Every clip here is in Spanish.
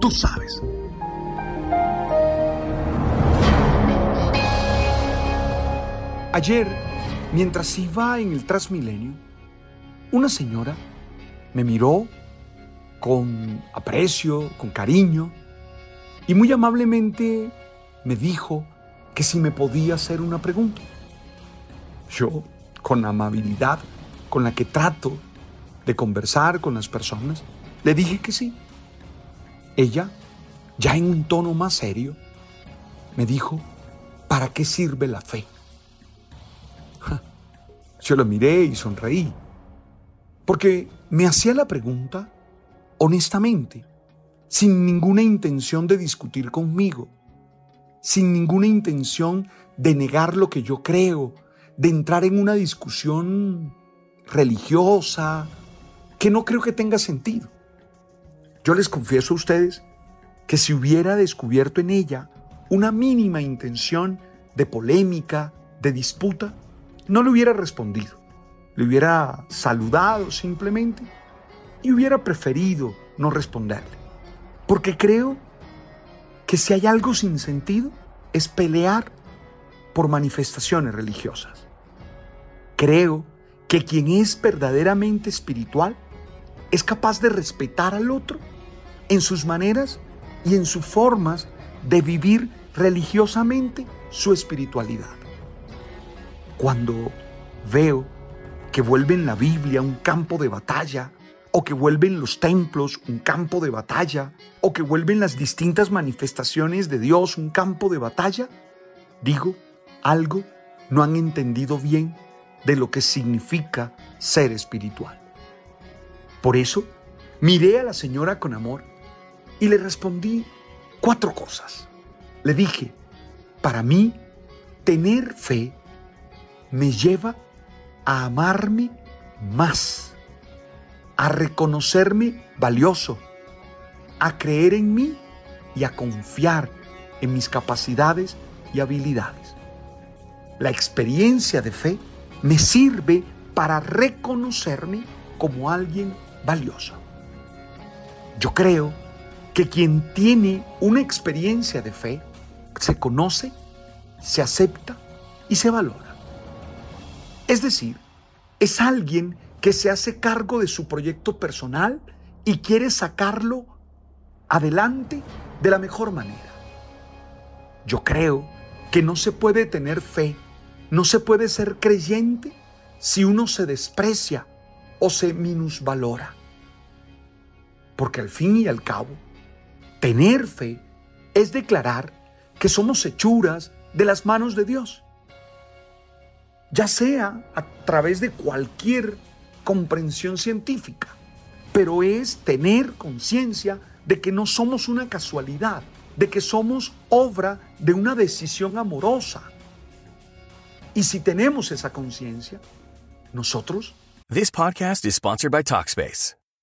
Tú sabes. Ayer, mientras iba en el Transmilenio, una señora me miró con aprecio, con cariño, y muy amablemente me dijo que si me podía hacer una pregunta. Yo, con amabilidad con la que trato de conversar con las personas, le dije que sí. Ella, ya en un tono más serio, me dijo, ¿para qué sirve la fe? Yo la miré y sonreí, porque me hacía la pregunta honestamente, sin ninguna intención de discutir conmigo, sin ninguna intención de negar lo que yo creo, de entrar en una discusión religiosa, que no creo que tenga sentido. Yo les confieso a ustedes que si hubiera descubierto en ella una mínima intención de polémica, de disputa, no le hubiera respondido. Le hubiera saludado simplemente y hubiera preferido no responderle. Porque creo que si hay algo sin sentido es pelear por manifestaciones religiosas. Creo que quien es verdaderamente espiritual es capaz de respetar al otro en sus maneras y en sus formas de vivir religiosamente su espiritualidad. Cuando veo que vuelven la Biblia un campo de batalla, o que vuelven los templos un campo de batalla, o que vuelven las distintas manifestaciones de Dios un campo de batalla, digo, algo no han entendido bien de lo que significa ser espiritual. Por eso, miré a la señora con amor y le respondí cuatro cosas. Le dije, para mí, tener fe me lleva a amarme más, a reconocerme valioso, a creer en mí y a confiar en mis capacidades y habilidades. La experiencia de fe me sirve para reconocerme como alguien valioso. Yo creo que quien tiene una experiencia de fe se conoce, se acepta y se valora. Es decir, es alguien que se hace cargo de su proyecto personal y quiere sacarlo adelante de la mejor manera. Yo creo que no se puede tener fe, no se puede ser creyente si uno se desprecia o se minusvalora. Porque al fin y al cabo, tener fe es declarar que somos hechuras de las manos de Dios. Ya sea a través de cualquier comprensión científica, pero es tener conciencia de que no somos una casualidad, de que somos obra de una decisión amorosa. Y si tenemos esa conciencia, nosotros This podcast is sponsored by Talkspace.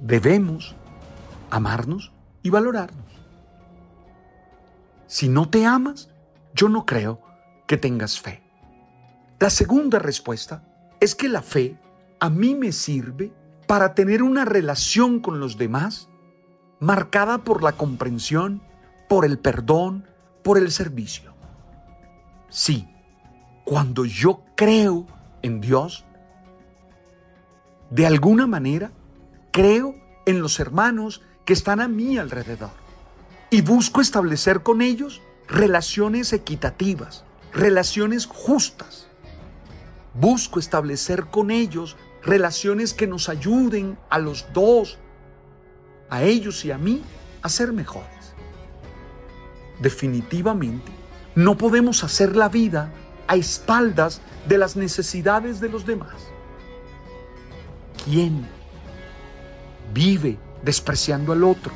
Debemos amarnos y valorarnos. Si no te amas, yo no creo que tengas fe. La segunda respuesta es que la fe a mí me sirve para tener una relación con los demás marcada por la comprensión, por el perdón, por el servicio. Sí, cuando yo creo en Dios, de alguna manera creo en los hermanos que están a mi alrededor y busco establecer con ellos relaciones equitativas, relaciones justas. Busco establecer con ellos relaciones que nos ayuden a los dos, a ellos y a mí, a ser mejores. Definitivamente, no podemos hacer la vida a espaldas de las necesidades de los demás. ¿Quién vive despreciando al otro?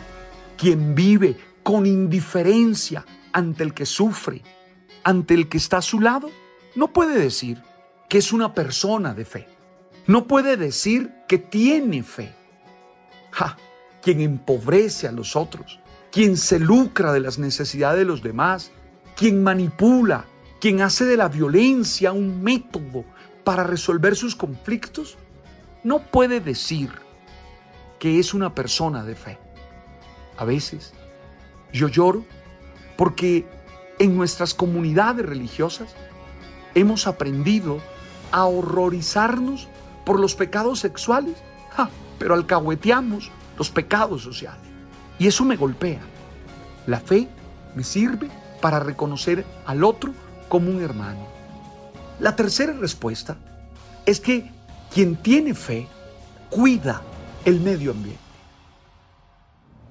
¿Quién vive con indiferencia ante el que sufre, ante el que está a su lado? No puede decir que es una persona de fe. No puede decir que tiene fe. Ja, quien empobrece a los otros, quien se lucra de las necesidades de los demás, quien manipula, quien hace de la violencia un método para resolver sus conflictos, no puede decir que es una persona de fe. A veces yo lloro porque en nuestras comunidades religiosas hemos aprendido a horrorizarnos por los pecados sexuales, pero alcahueteamos los pecados sociales. Y eso me golpea. La fe me sirve para reconocer al otro como un hermano. La tercera respuesta es que quien tiene fe cuida el medio ambiente.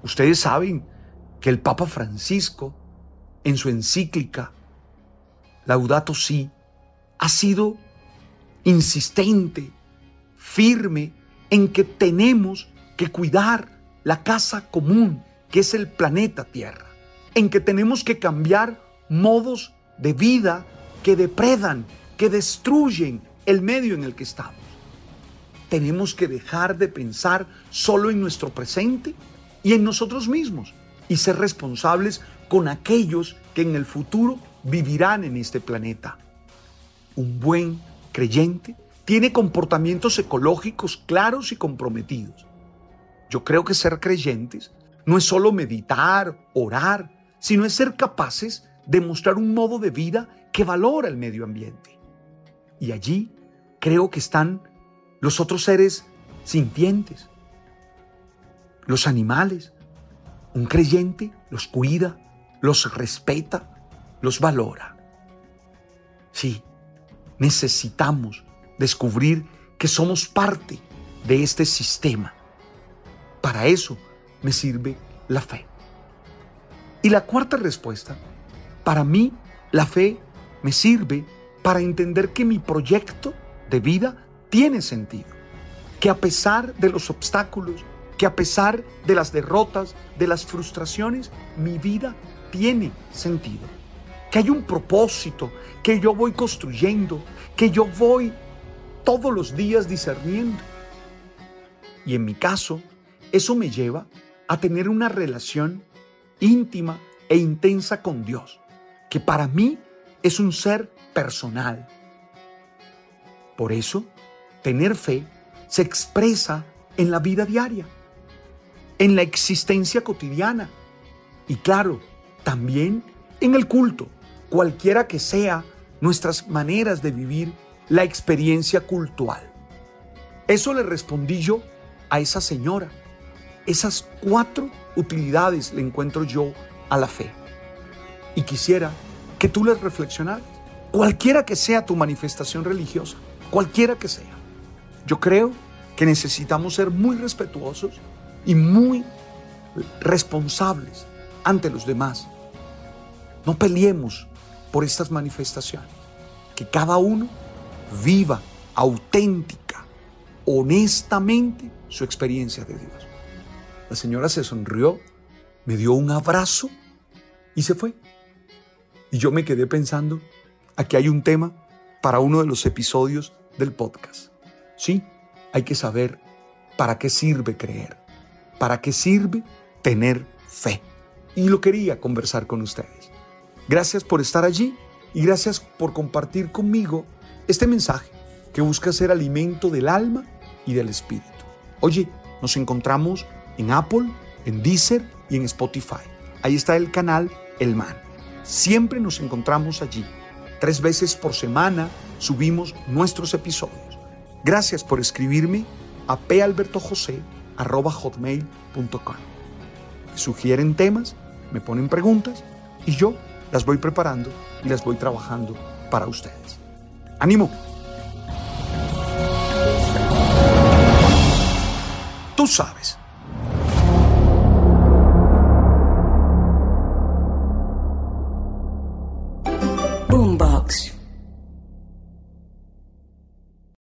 Ustedes saben que el Papa Francisco, en su encíclica Laudato Si, ha sido insistente, firme en que tenemos que cuidar la casa común, que es el planeta Tierra, en que tenemos que cambiar modos de vida que depredan, que destruyen el medio en el que estamos. Tenemos que dejar de pensar solo en nuestro presente y en nosotros mismos y ser responsables con aquellos que en el futuro vivirán en este planeta. Un buen creyente tiene comportamientos ecológicos claros y comprometidos yo creo que ser creyentes no es solo meditar, orar, sino es ser capaces de mostrar un modo de vida que valora el medio ambiente. Y allí creo que están los otros seres sintientes, los animales. Un creyente los cuida, los respeta, los valora. Sí, necesitamos descubrir que somos parte de este sistema para eso me sirve la fe. Y la cuarta respuesta, para mí la fe me sirve para entender que mi proyecto de vida tiene sentido, que a pesar de los obstáculos, que a pesar de las derrotas, de las frustraciones, mi vida tiene sentido, que hay un propósito que yo voy construyendo, que yo voy todos los días discerniendo. Y en mi caso, eso me lleva a tener una relación íntima e intensa con Dios, que para mí es un ser personal. Por eso, tener fe se expresa en la vida diaria. en la existencia cotidiana y claro, también en el culto, cualquiera que sea nuestras maneras de vivir la experiencia cultural. Eso le respondí yo a esa señora. Esas cuatro utilidades le encuentro yo a la fe. Y quisiera que tú les reflexionaras, cualquiera que sea tu manifestación religiosa, cualquiera que sea. Yo creo que necesitamos ser muy respetuosos y muy responsables ante los demás. No peleemos por estas manifestaciones. Que cada uno viva auténtica, honestamente su experiencia de Dios. La señora se sonrió, me dio un abrazo y se fue. Y yo me quedé pensando, aquí hay un tema para uno de los episodios del podcast. Sí, hay que saber para qué sirve creer, para qué sirve tener fe y lo quería conversar con ustedes. Gracias por estar allí y gracias por compartir conmigo este mensaje que busca ser alimento del alma y del espíritu. Oye, nos encontramos en Apple, en Deezer y en Spotify. Ahí está el canal El Man. Siempre nos encontramos allí. Tres veces por semana subimos nuestros episodios. Gracias por escribirme a palbertojose.com. Sugieren temas me ponen preguntas y yo las voy preparando y las voy trabajando para ustedes. ¡Ánimo! Tú sabes